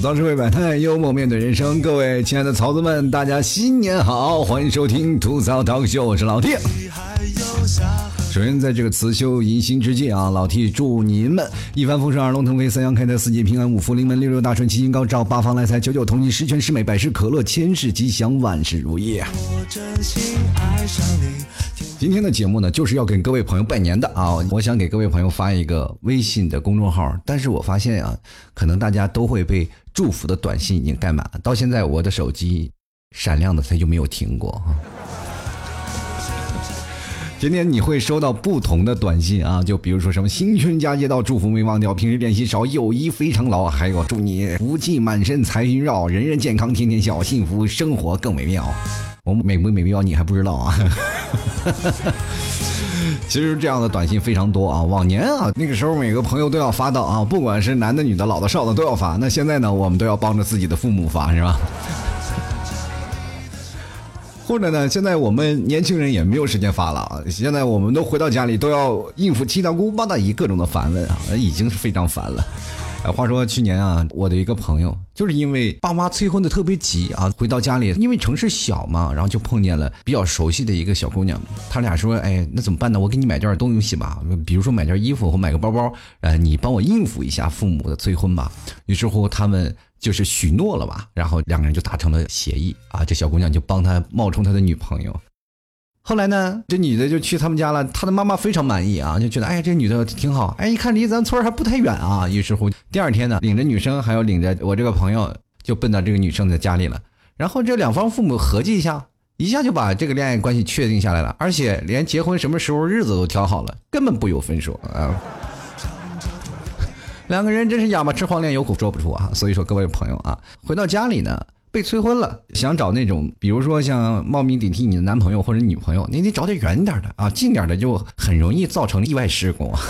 吐槽社会百态，幽默面对人生。各位亲爱的曹子们，大家新年好，欢迎收听吐槽涛秀，我是老 T。首先，在这个辞旧迎新之际啊，老 T 祝您们一帆风顺，二龙腾飞，三阳开泰，四季平安，五福临门，六六大顺，七星高照，八方来财，九九同心，十全十美，百事可乐，千事吉祥，万事如意。我真心爱上你今天的节目呢，就是要跟各位朋友拜年的啊！我想给各位朋友发一个微信的公众号，但是我发现啊，可能大家都会被祝福的短信已经盖满了。到现在，我的手机闪亮的它就没有停过。今天你会收到不同的短信啊，就比如说什么新春佳节到，祝福没忘掉，平时练习少，友谊非常牢，还有祝你福气满身，财运绕，人人健康，天天笑，幸福生活更美妙。我们美不美妙你还不知道啊？其实这样的短信非常多啊。往年啊，那个时候每个朋友都要发到啊，不管是男的、女的、老的、少的都要发。那现在呢，我们都要帮着自己的父母发，是吧？或者呢，现在我们年轻人也没有时间发了啊。现在我们都回到家里都要应付七大姑八大姨各种的烦问啊，已经是非常烦了。哎，话说去年啊，我的一个朋友就是因为爸妈催婚的特别急啊，回到家里，因为城市小嘛，然后就碰见了比较熟悉的一个小姑娘，他俩说，哎，那怎么办呢？我给你买件东西吧，比如说买件衣服或买个包包，呃，你帮我应付一下父母的催婚吧。于是乎，他们就是许诺了吧，然后两个人就达成了协议啊，这小姑娘就帮他冒充他的女朋友。后来呢，这女的就去他们家了，他的妈妈非常满意啊，就觉得哎呀，这女的挺好，哎，一看离咱村还不太远啊。于是乎，第二天呢，领着女生还有领着我这个朋友，就奔到这个女生的家里了。然后这两方父母合计一下，一下就把这个恋爱关系确定下来了，而且连结婚什么时候日子都挑好了，根本不由分说啊。两个人真是哑巴吃黄连，有苦说不出啊。所以说，各位朋友啊，回到家里呢。被催婚了，想找那种，比如说像冒名顶替你的男朋友或者女朋友，你得找点远点的啊，近点的就很容易造成意外事故。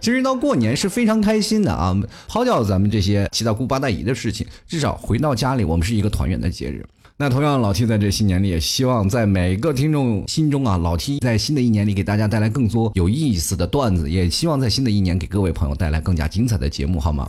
其实到过年是非常开心的啊，抛掉咱们这些七大姑八大姨的事情，至少回到家里，我们是一个团圆的节日。那同样，老 T 在这新年里也希望在每个听众心中啊，老 T 在新的一年里给大家带来更多有意思的段子，也希望在新的一年给各位朋友带来更加精彩的节目，好吗？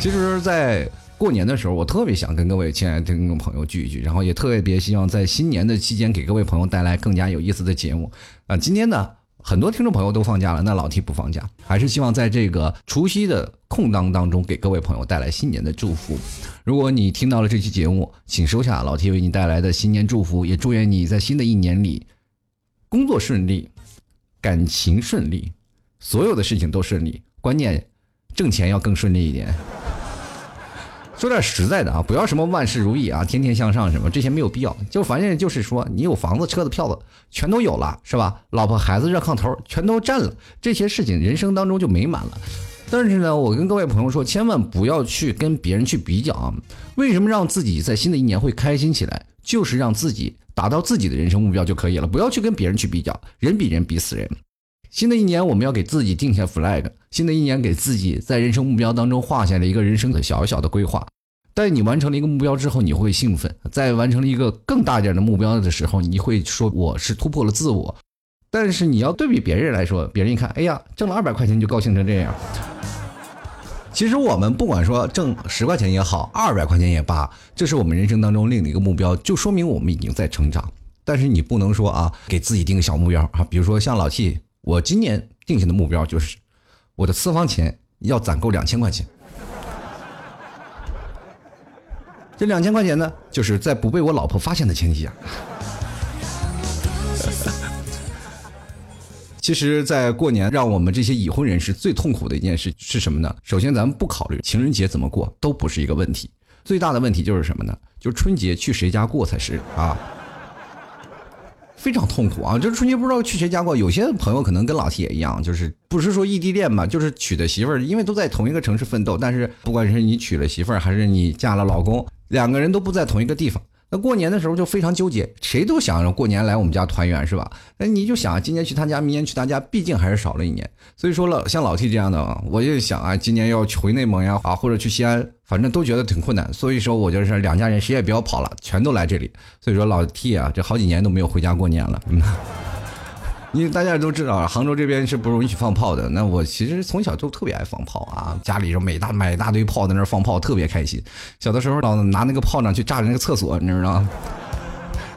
其实，在过年的时候，我特别想跟各位亲爱的听众朋友聚一聚，然后也特别希望在新年的期间给各位朋友带来更加有意思的节目。啊，今天呢，很多听众朋友都放假了，那老 T 不放假，还是希望在这个除夕的空档当中给各位朋友带来新年的祝福。如果你听到了这期节目，请收下老 T 为你带来的新年祝福，也祝愿你在新的一年里工作顺利，感情顺利，所有的事情都顺利，关键挣钱要更顺利一点。说点实在的啊，不要什么万事如意啊，天天向上什么这些没有必要。就反正就是说，你有房子、车子、票子，全都有了，是吧？老婆、孩子、热炕头，全都占了，这些事情人生当中就美满了。但是呢，我跟各位朋友说，千万不要去跟别人去比较啊。为什么让自己在新的一年会开心起来？就是让自己达到自己的人生目标就可以了，不要去跟别人去比较，人比人比死人。新的一年，我们要给自己定下 flag。新的一年，给自己在人生目标当中画下了一个人生的小小的规划。但你完成了一个目标之后，你会兴奋；在完成了一个更大点的目标的时候，你会说我是突破了自我。但是你要对比别人来说，别人一看，哎呀，挣了二百块钱就高兴成这样。其实我们不管说挣十块钱也好，二百块钱也罢，这是我们人生当中另一个目标，就说明我们已经在成长。但是你不能说啊，给自己定个小目标啊，比如说像老 T，我今年定下的目标就是。我的私房钱要攒够两千块钱，这两千块钱呢，就是在不被我老婆发现的前提下。其实，在过年，让我们这些已婚人士最痛苦的一件事是什么呢？首先，咱们不考虑情人节怎么过，都不是一个问题。最大的问题就是什么呢？就是春节去谁家过才是啊。非常痛苦啊！就是春节不知道去谁家过。有些朋友可能跟老铁一样，就是不是说异地恋嘛，就是娶的媳妇儿，因为都在同一个城市奋斗，但是不管是你娶了媳妇儿，还是你嫁了老公，两个人都不在同一个地方。那过年的时候就非常纠结，谁都想着过年来我们家团圆，是吧？那你就想今年去他家，明年去他家，毕竟还是少了一年。所以说了，像老 T 这样的，我就想啊，今年要回内蒙呀，啊，或者去西安，反正都觉得挺困难。所以说我就是两家人谁也不要跑了，全都来这里。所以说老 T 啊，这好几年都没有回家过年了。因为大家也都知道，杭州这边是不允许放炮的。那我其实从小就特别爱放炮啊，家里就每大买一大堆炮在那放炮，特别开心。小的时候老拿那个炮仗去炸那个厕所，你知道吗？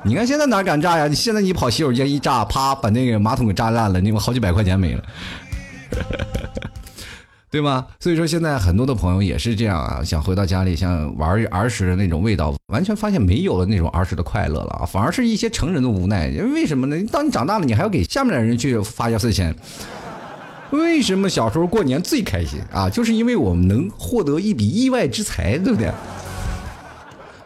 你看现在哪敢炸呀？你现在你跑洗手间一炸，啪，把那个马桶给炸烂了，你好几百块钱没了。对吗？所以说现在很多的朋友也是这样啊，想回到家里，想玩儿儿时的那种味道，完全发现没有了那种儿时的快乐了啊，反而是一些成人的无奈。因为什么呢？当你长大了，你还要给下面的人去发压岁钱。为什么小时候过年最开心啊？就是因为我们能获得一笔意外之财，对不对？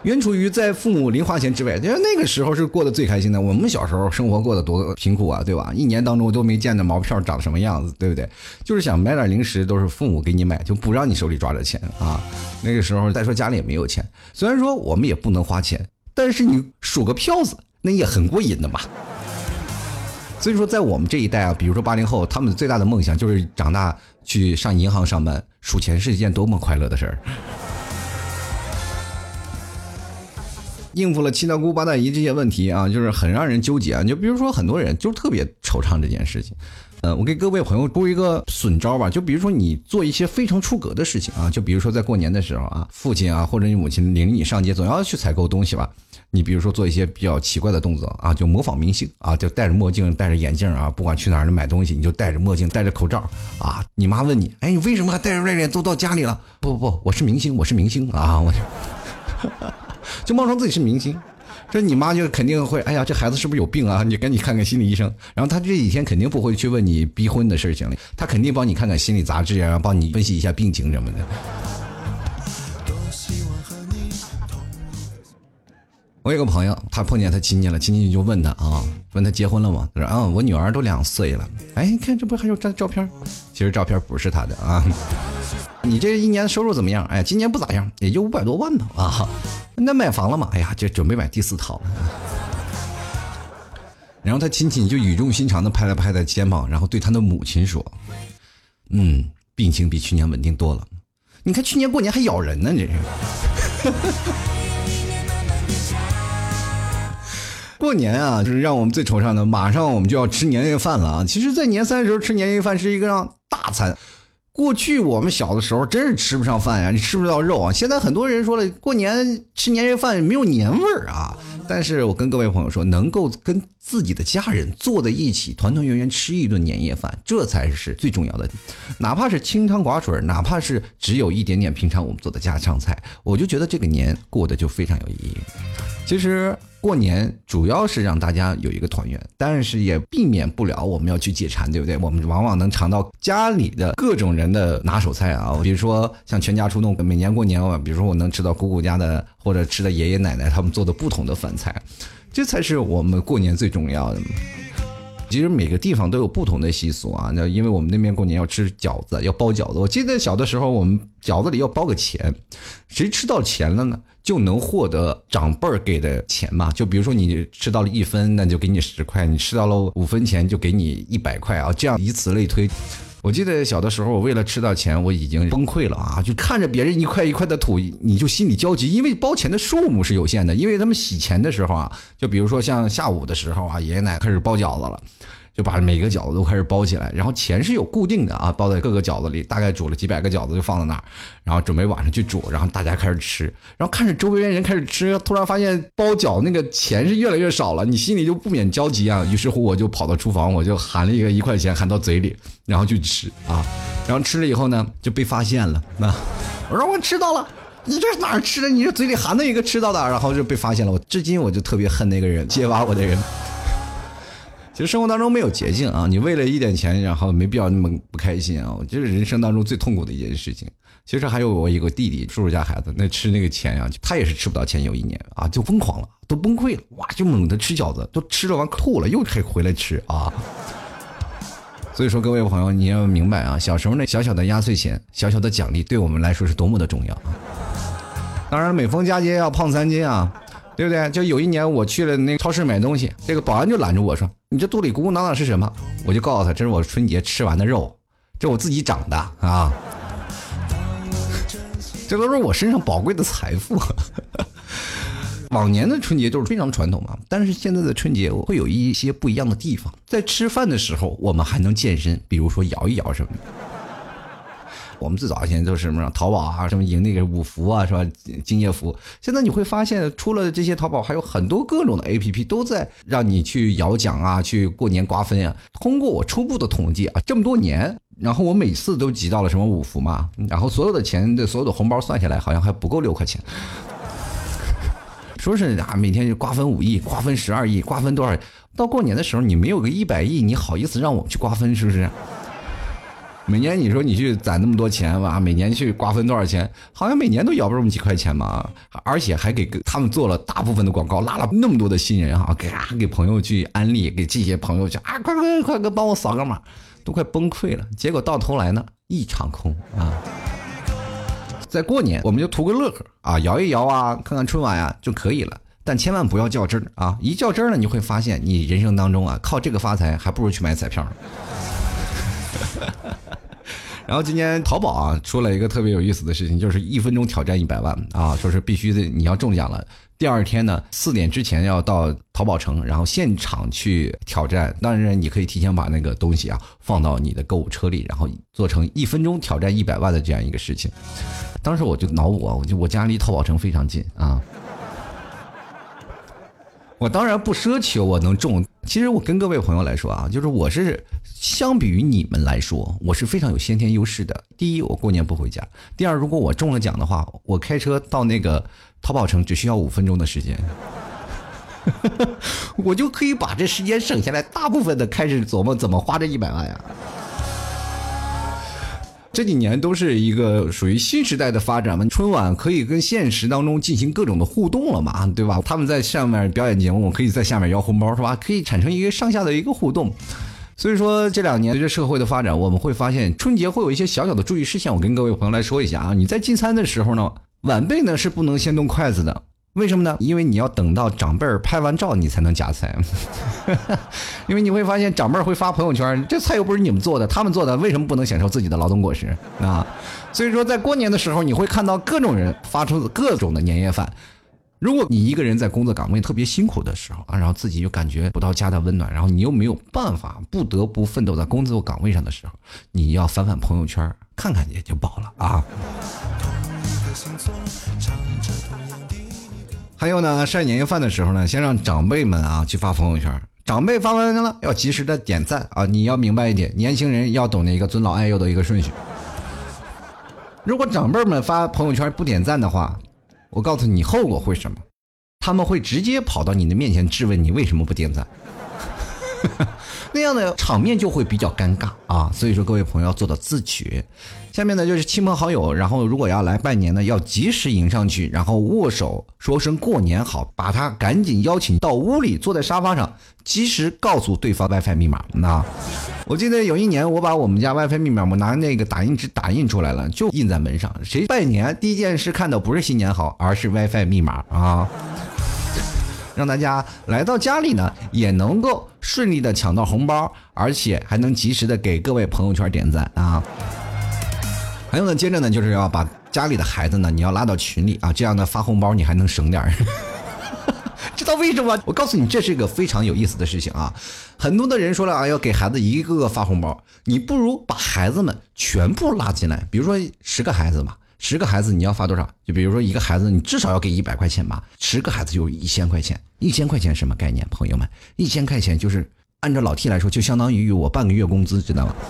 原处于在父母零花钱之外，因为那个时候是过得最开心的。我们小时候生活过得多贫苦啊，对吧？一年当中都没见着毛票长什么样子，对不对？就是想买点零食，都是父母给你买，就不让你手里抓着钱啊。那个时候再说家里也没有钱，虽然说我们也不能花钱，但是你数个票子，那也很过瘾的嘛。所以说，在我们这一代啊，比如说八零后，他们最大的梦想就是长大去上银行上班，数钱是一件多么快乐的事儿。应付了七大姑八大姨这些问题啊，就是很让人纠结啊。就比如说，很多人就特别惆怅这件事情。呃，我给各位朋友出一个损招吧，就比如说你做一些非常出格的事情啊，就比如说在过年的时候啊，父亲啊或者你母亲领你上街，总要去采购东西吧。你比如说做一些比较奇怪的动作啊，就模仿明星啊，就戴着墨镜、戴着眼镜啊，不管去哪儿买东西，你就戴着墨镜、戴着口罩啊。你妈问你，哎，你为什么还戴着外脸都到家里了？不不不，我是明星，我是明星啊，我就。就冒充自己是明星，这你妈就肯定会，哎呀，这孩子是不是有病啊？你赶紧看看心理医生。然后他这几天肯定不会去问你逼婚的事情了，他肯定帮你看看心理杂志啊，帮你分析一下病情什么的。我有个朋友，他碰见他亲戚了，亲戚就问他啊，问他结婚了吗？他说啊，我女儿都两岁了。哎，你看这不还有张照片？其实照片不是他的啊。你这一年收入怎么样？哎，今年不咋样，也就五百多万吧。啊，那买房了吗？哎呀，这准备买第四套了。然后他亲戚就语重心长的拍了拍他肩膀，然后对他的母亲说：“嗯，病情比去年稳定多了。你看去年过年还咬人呢，这是。”过年啊，就是让我们最惆怅的。马上我们就要吃年夜饭了啊！其实，在年三十吃年夜饭是一个让大餐。过去我们小的时候真是吃不上饭呀，你吃不到肉啊。现在很多人说了，过年吃年夜饭没有年味儿啊。但是我跟各位朋友说，能够跟自己的家人坐在一起，团团圆圆吃一顿年夜饭，这才是最重要的。哪怕是清汤寡水，哪怕是只有一点点平常我们做的家常菜，我就觉得这个年过得就非常有意义。其实。过年主要是让大家有一个团圆，但是也避免不了我们要去解馋，对不对？我们往往能尝到家里的各种人的拿手菜啊，比如说像全家出动，每年过年我，比如说我能吃到姑姑家的，或者吃的爷爷奶奶他们做的不同的饭菜，这才是我们过年最重要的。其实每个地方都有不同的习俗啊，那因为我们那边过年要吃饺子，要包饺子。我记得小的时候，我们饺子里要包个钱，谁吃到钱了呢，就能获得长辈儿给的钱嘛。就比如说你吃到了一分，那就给你十块；你吃到了五分钱，就给你一百块啊。这样以此类推。我记得小的时候，我为了吃到钱，我已经崩溃了啊！就看着别人一块一块的土，你就心里焦急，因为包钱的数目是有限的。因为他们洗钱的时候啊，就比如说像下午的时候啊，爷爷奶奶开始包饺子了。就把每个饺子都开始包起来，然后钱是有固定的啊，包在各个饺子里，大概煮了几百个饺子就放在那儿，然后准备晚上去煮，然后大家开始吃，然后看着周围人开始吃，突然发现包饺那个钱是越来越少了，你心里就不免焦急啊。于是乎我就跑到厨房，我就含了一个一块钱含到嘴里，然后去吃啊，然后吃了以后呢就被发现了，那我说我吃到了，你这是哪儿吃的？你这嘴里含的一个吃到的，然后就被发现了。我至今我就特别恨那个人揭发我的人。其实生活当中没有捷径啊！你为了一点钱，然后没必要那么不开心啊！这是人生当中最痛苦的一件事情。其实还有我一个弟弟，叔叔家孩子，那吃那个钱呀，他也是吃不到钱。有一年啊，就疯狂了，都崩溃了，哇，就猛的吃饺子，都吃了完吐了，又可以回来吃啊！所以说，各位朋友，你要明白啊，小时候那小小的压岁钱、小小的奖励，对我们来说是多么的重要啊。当然，每逢佳节要胖三斤啊！对不对？就有一年我去了那个超市买东西，这个保安就拦着我说：“你这肚里鼓鼓囊囊是什么？”我就告诉他：“这是我春节吃完的肉，这我自己长的啊，这都是我身上宝贵的财富。”往年的春节都是非常传统嘛，但是现在的春节会有一些不一样的地方。在吃饭的时候，我们还能健身，比如说摇一摇什么的。我们最早以前都是什么淘宝啊，什么赢那个五福啊，是吧？敬业福。现在你会发现，除了这些淘宝，还有很多各种的 A P P 都在让你去摇奖啊，去过年瓜分啊。通过我初步的统计啊，这么多年，然后我每次都集到了什么五福嘛，然后所有的钱的所有的红包算下来，好像还不够六块钱。说是啊，每天就瓜分五亿，瓜分十二亿，瓜分多少？到过年的时候，你没有个一百亿，你好意思让我们去瓜分，是不是？每年你说你去攒那么多钱吧，每年去瓜分多少钱？好像每年都摇不这么几块钱嘛，而且还给他们做了大部分的广告，拉了那么多的新人啊，给啊给朋友去安利，给这些朋友去啊，快快快快帮我扫个码，都快崩溃了。结果到头来呢，一场空啊！在过年我们就图个乐呵啊，摇一摇啊，看看春晚呀就可以了，但千万不要较真儿啊！一较真儿呢，你会发现你人生当中啊，靠这个发财还不如去买彩票呢。然后今年淘宝啊出了一个特别有意思的事情，就是一分钟挑战一百万啊，说是必须的，你要中奖了，第二天呢四点之前要到淘宝城，然后现场去挑战。当然你可以提前把那个东西啊放到你的购物车里，然后做成一分钟挑战一百万的这样一个事情。当时我就脑补，我就我家离淘宝城非常近啊。我当然不奢求我能中，其实我跟各位朋友来说啊，就是我是相比于你们来说，我是非常有先天优势的。第一，我过年不回家；第二，如果我中了奖的话，我开车到那个淘宝城只需要五分钟的时间，我就可以把这时间省下来，大部分的开始琢磨怎么花这一百万呀。这几年都是一个属于新时代的发展嘛，春晚可以跟现实当中进行各种的互动了嘛，对吧？他们在上面表演节目，我可以在下面摇红包，是吧？可以产生一个上下的一个互动。所以说这两年随着社会的发展，我们会发现春节会有一些小小的注意事项，我跟各位朋友来说一下啊。你在进餐的时候呢，晚辈呢是不能先动筷子的。为什么呢？因为你要等到长辈儿拍完照，你才能夹菜。因为你会发现，长辈儿会发朋友圈，这菜又不是你们做的，他们做的，为什么不能享受自己的劳动果实啊？所以说，在过年的时候，你会看到各种人发出各种的年夜饭。如果你一个人在工作岗位特别辛苦的时候啊，然后自己又感觉不到家的温暖，然后你又没有办法，不得不奋斗在工作岗位上的时候，你要翻翻朋友圈，看看也就饱了啊。还有呢，晒年夜饭的时候呢，先让长辈们啊去发朋友圈。长辈发完了，要及时的点赞啊！你要明白一点，年轻人要懂得一个尊老爱幼的一个顺序。如果长辈们发朋友圈不点赞的话，我告诉你后果会什么？他们会直接跑到你的面前质问你为什么不点赞，那样的场面就会比较尴尬啊！所以说，各位朋友要做到自觉。下面呢就是亲朋好友，然后如果要来拜年呢，要及时迎上去，然后握手说声过年好，把他赶紧邀请到屋里，坐在沙发上，及时告诉对方 WiFi 密码。那我记得有一年，我把我们家 WiFi 密码，我拿那个打印纸打印出来了，就印在门上。谁拜年第一件事看到不是新年好，而是 WiFi 密码啊，让大家来到家里呢，也能够顺利的抢到红包，而且还能及时的给各位朋友圈点赞啊。还有呢，接着呢，就是要把家里的孩子呢，你要拉到群里啊，这样呢发红包你还能省点儿。知道为什么？我告诉你，这是一个非常有意思的事情啊。很多的人说了啊，要给孩子一个个发红包，你不如把孩子们全部拉进来。比如说十个孩子嘛，十个孩子你要发多少？就比如说一个孩子，你至少要给一百块钱吧。十个孩子就一千块钱，一千块钱什么概念？朋友们，一千块钱就是按照老 T 来说，就相当于我半个月工资，知道吗？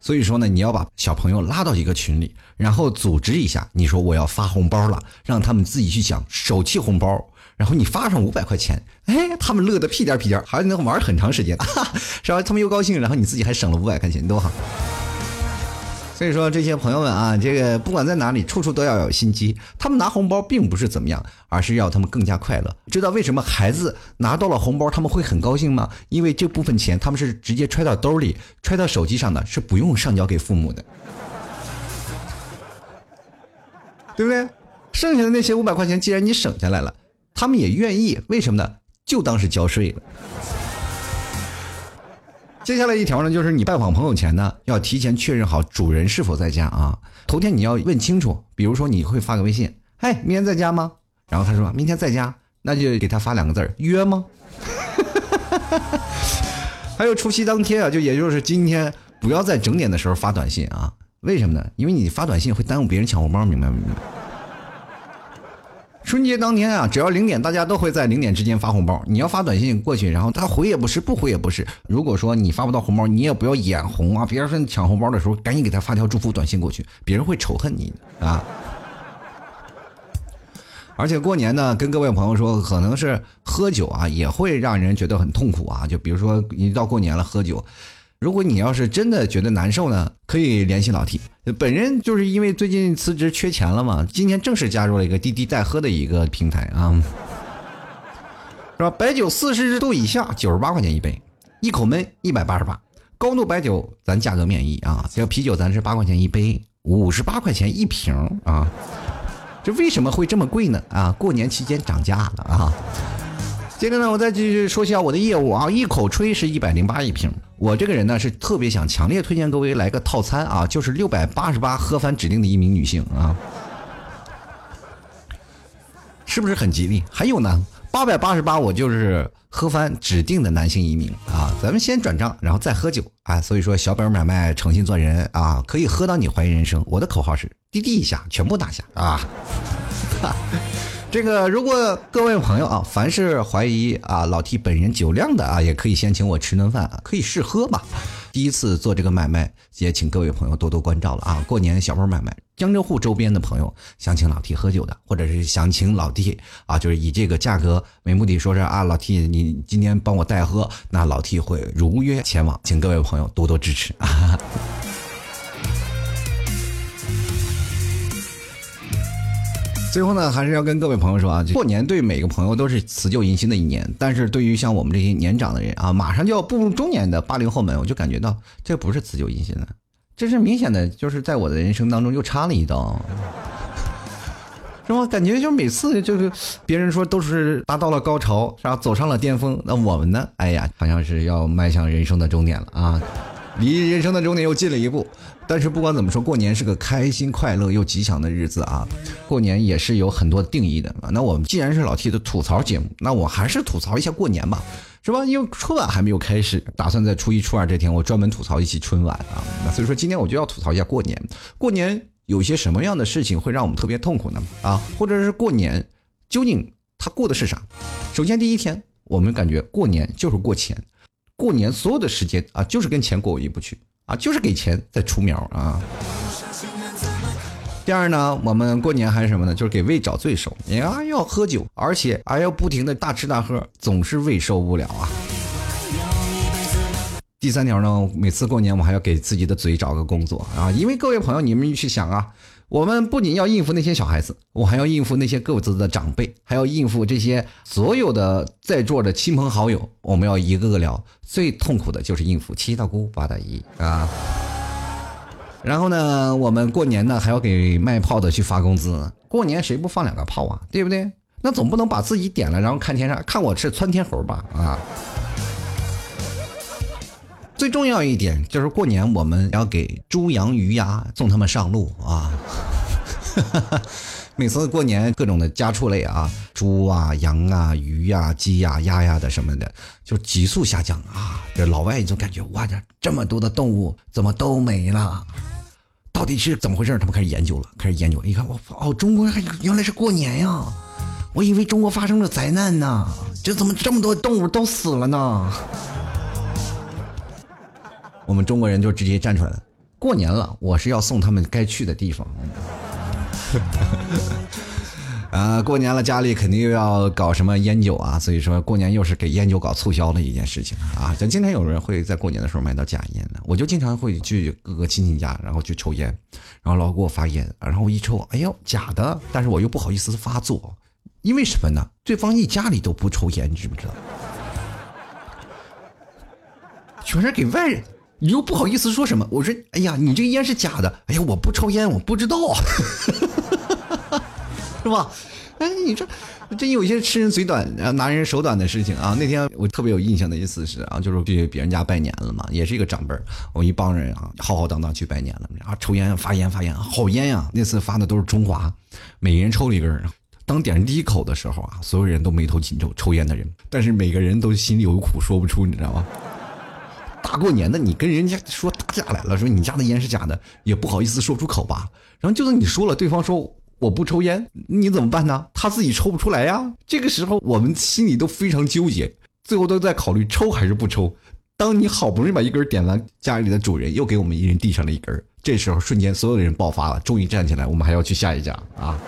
所以说呢，你要把小朋友拉到一个群里，然后组织一下。你说我要发红包了，让他们自己去抢手气红包。然后你发上五百块钱，哎，他们乐得屁颠屁颠，还能玩很长时间，是吧？他们又高兴，然后你自己还省了五百块钱，多好。所以说这些朋友们啊，这个不管在哪里，处处都要有心机。他们拿红包并不是怎么样，而是要他们更加快乐。知道为什么孩子拿到了红包他们会很高兴吗？因为这部分钱他们是直接揣到兜里、揣到手机上的，是不用上交给父母的，对不对？剩下的那些五百块钱，既然你省下来了，他们也愿意。为什么呢？就当是交税了。接下来一条呢，就是你拜访朋友前呢，要提前确认好主人是否在家啊。头天你要问清楚，比如说你会发个微信嗨，明天在家吗？然后他说明天在家，那就给他发两个字儿约吗？还有除夕当天啊，就也就是今天，不要在整点的时候发短信啊。为什么呢？因为你发短信会耽误别人抢红包，明白明白？春节当天啊，只要零点，大家都会在零点之间发红包。你要发短信过去，然后他回也不是，不回也不是。如果说你发不到红包，你也不要眼红啊。别人说抢红包的时候，赶紧给他发条祝福短信过去，别人会仇恨你啊。而且过年呢，跟各位朋友说，可能是喝酒啊，也会让人觉得很痛苦啊。就比如说，一到过年了喝酒。如果你要是真的觉得难受呢，可以联系老 T。本人就是因为最近辞职缺钱了嘛，今天正式加入了一个滴滴代喝的一个平台啊，是吧？白酒四十度以下九十八块钱一杯，一口闷一百八十八。高度白酒咱价格免疫啊，这啤酒咱是八块钱一杯，五十八块钱一瓶啊。这为什么会这么贵呢？啊，过年期间涨价了啊。接着呢，我再继续说一下我的业务啊。一口吹是一百零八一瓶。我这个人呢是特别想强烈推荐各位来个套餐啊，就是六百八十八喝翻指定的一名女性啊，是不是很吉利？还有呢，八百八十八我就是喝翻指定的男性一名啊。咱们先转账，然后再喝酒啊。所以说小本买卖，诚信做人啊，可以喝到你怀疑人生。我的口号是滴滴一下全部拿下啊。哈这个，如果各位朋友啊，凡是怀疑啊老 T 本人酒量的啊，也可以先请我吃顿饭，可以试喝嘛。第一次做这个买卖，也请各位朋友多多关照了啊。过年小本买卖，江浙沪周边的朋友想请老 T 喝酒的，或者是想请老 T 啊，就是以这个价格为目的，说是啊老 T 你今天帮我代喝，那老 T 会如约前往，请各位朋友多多支持啊。最后呢，还是要跟各位朋友说啊，过年对每个朋友都是辞旧迎新的一年。但是对于像我们这些年长的人啊，马上就要步入中年的八零后们，我就感觉到这不是辞旧迎新了，这是明显的就是在我的人生当中又插了一刀，是吧？感觉就每次就是别人说都是达到了高潮，是吧？走上了巅峰，那我们呢？哎呀，好像是要迈向人生的终点了啊，离人生的终点又近了一步。但是不管怎么说，过年是个开心、快乐又吉祥的日子啊！过年也是有很多定义的啊。那我们既然是老 T 的吐槽节目，那我还是吐槽一下过年吧，是吧？因为春晚还没有开始，打算在初一、初二这天，我专门吐槽一期春晚啊。那所以说，今天我就要吐槽一下过年。过年有些什么样的事情会让我们特别痛苦呢？啊，或者是过年究竟他过的是啥？首先第一天，我们感觉过年就是过钱，过年所有的时间啊，就是跟钱过意不去。啊，就是给钱再出苗啊。第二呢，我们过年还是什么呢？就是给胃找罪受。你啊要喝酒，而且还要不停的大吃大喝，总是胃受不了啊。第三条呢，每次过年我还要给自己的嘴找个工作啊，因为各位朋友，你们去想啊。我们不仅要应付那些小孩子，我还要应付那些各自的长辈，还要应付这些所有的在座的亲朋好友。我们要一个个聊，最痛苦的就是应付七大姑八大姨啊。然后呢，我们过年呢还要给卖炮的去发工资。过年谁不放两个炮啊？对不对？那总不能把自己点了，然后看天上看我是窜天猴吧？啊！最重要一点就是过年我们要给猪羊鱼鸭送他们上路啊！每次过年各种的家畜类啊，猪啊、羊啊、鱼呀、鸡呀、鸭呀的什么的，就急速下降啊！这老外就感觉哇，这这么多的动物怎么都没了？到底是怎么回事？他们开始研究了，开始研究。你看，我哦，中国还原来是过年呀！我以为中国发生了灾难呢，这怎么这么多动物都死了呢？我们中国人就直接站出来了。过年了，我是要送他们该去的地方。啊，过年了，家里肯定又要搞什么烟酒啊，所以说过年又是给烟酒搞促销的一件事情啊。就经常有人会在过年的时候买到假烟的，我就经常会去各个亲戚家，然后去抽烟，然后老给我发烟，然后我一抽，哎呦，假的，但是我又不好意思发作，因为什么呢？对方一家里都不抽烟，你知不知道？全是给外人。你又不好意思说什么？我说，哎呀，你这个烟是假的。哎呀，我不抽烟，我不知道，是吧？哎，你这真有一些吃人嘴短、拿人手短的事情啊！那天我特别有印象的一次是啊，就是去别人家拜年了嘛，也是一个长辈，我一帮人啊，浩浩荡荡去拜年了，然啊，抽烟发烟发烟，好烟呀！那次发的都是中华，每人抽了一根。当点第一口的时候啊，所有人都眉头紧皱，抽烟的人，但是每个人都心里有苦说不出，你知道吗？大过年的，你跟人家说打架来了，说你家的烟是假的，也不好意思说出口吧。然后就算你说了，对方说我不抽烟，你怎么办呢？他自己抽不出来呀。这个时候我们心里都非常纠结，最后都在考虑抽还是不抽。当你好不容易把一根点完，家里的主人又给我们一人递上了一根，这时候瞬间所有的人爆发了，终于站起来，我们还要去下一家啊。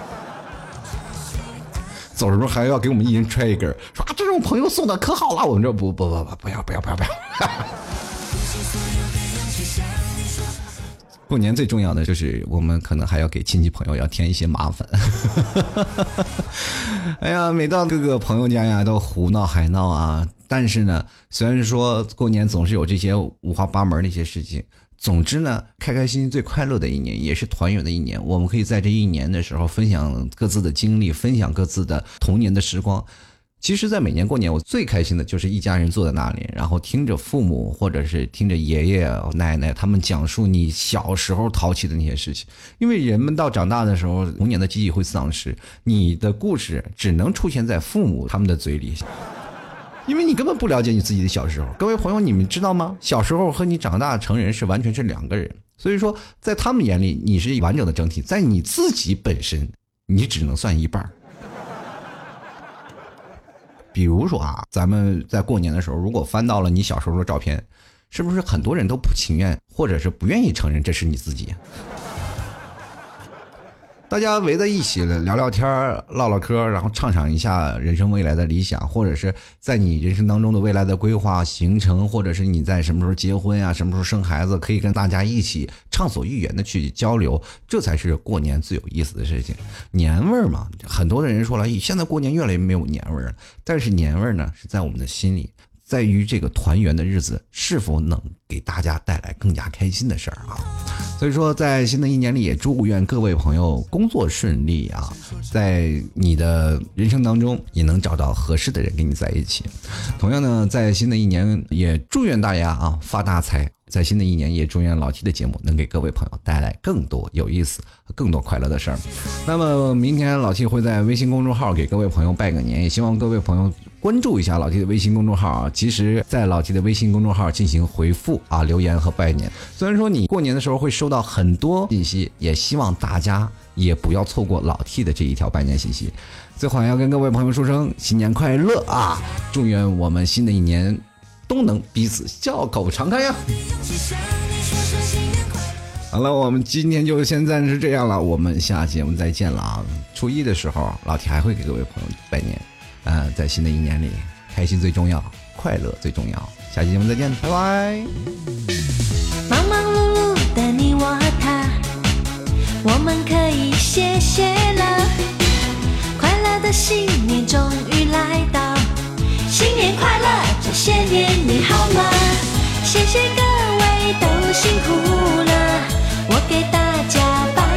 走的时候还要给我们一人揣一根，说啊，这种朋友送的可好了。我们这不不不不不要不要不要不要。过年最重要的就是我们可能还要给亲戚朋友要添一些麻烦。哎呀，每到各个朋友家呀，都胡闹海闹啊。但是呢，虽然说过年总是有这些五花八门的一些事情。总之呢，开开心心最快乐的一年，也是团圆的一年。我们可以在这一年的时候分享各自的经历，分享各自的童年的时光。其实，在每年过年，我最开心的就是一家人坐在那里，然后听着父母或者是听着爷爷奶奶他们讲述你小时候淘气的那些事情。因为人们到长大的时候，童年的记忆会丧失，你的故事只能出现在父母他们的嘴里。因为你根本不了解你自己的小时候，各位朋友，你们知道吗？小时候和你长大成人是完全是两个人，所以说在他们眼里你是完整的整体，在你自己本身，你只能算一半比如说啊，咱们在过年的时候，如果翻到了你小时候的照片，是不是很多人都不情愿，或者是不愿意承认这是你自己？大家围在一起聊聊天唠唠嗑，然后畅想一下人生未来的理想，或者是在你人生当中的未来的规划行程，或者是你在什么时候结婚呀，什么时候生孩子，可以跟大家一起畅所欲言的去交流，这才是过年最有意思的事情。年味儿嘛，很多的人说了，现在过年越来越没有年味儿了，但是年味儿呢，是在我们的心里。在于这个团圆的日子是否能给大家带来更加开心的事儿啊！所以说，在新的一年里，也祝愿各位朋友工作顺利啊，在你的人生当中也能找到合适的人跟你在一起。同样呢，在新的一年，也祝愿大家啊发大财。在新的一年，也祝愿老 T 的节目能给各位朋友带来更多有意思、更多快乐的事儿。那么，明天老 T 会在微信公众号给各位朋友拜个年，也希望各位朋友关注一下老 T 的微信公众号啊。其实，在老 T 的微信公众号进行回复啊、留言和拜年。虽然说你过年的时候会收到很多信息，也希望大家也不要错过老 T 的这一条拜年信息。最后，要跟各位朋友说声新年快乐啊！祝愿我们新的一年。都能彼此笑口常开呀！好了，我们今天就先暂时这样了，我们下节目再见了啊！初一的时候，老铁还会给各位朋友拜年，嗯，在新的一年里，开心最重要，快乐最重要。下期节目再见，拜拜。忙忙碌碌的你我他，我们可以歇歇了，快乐的新年终于来到。新年快乐！这些年你好吗？谢谢各位都辛苦了，我给大家拜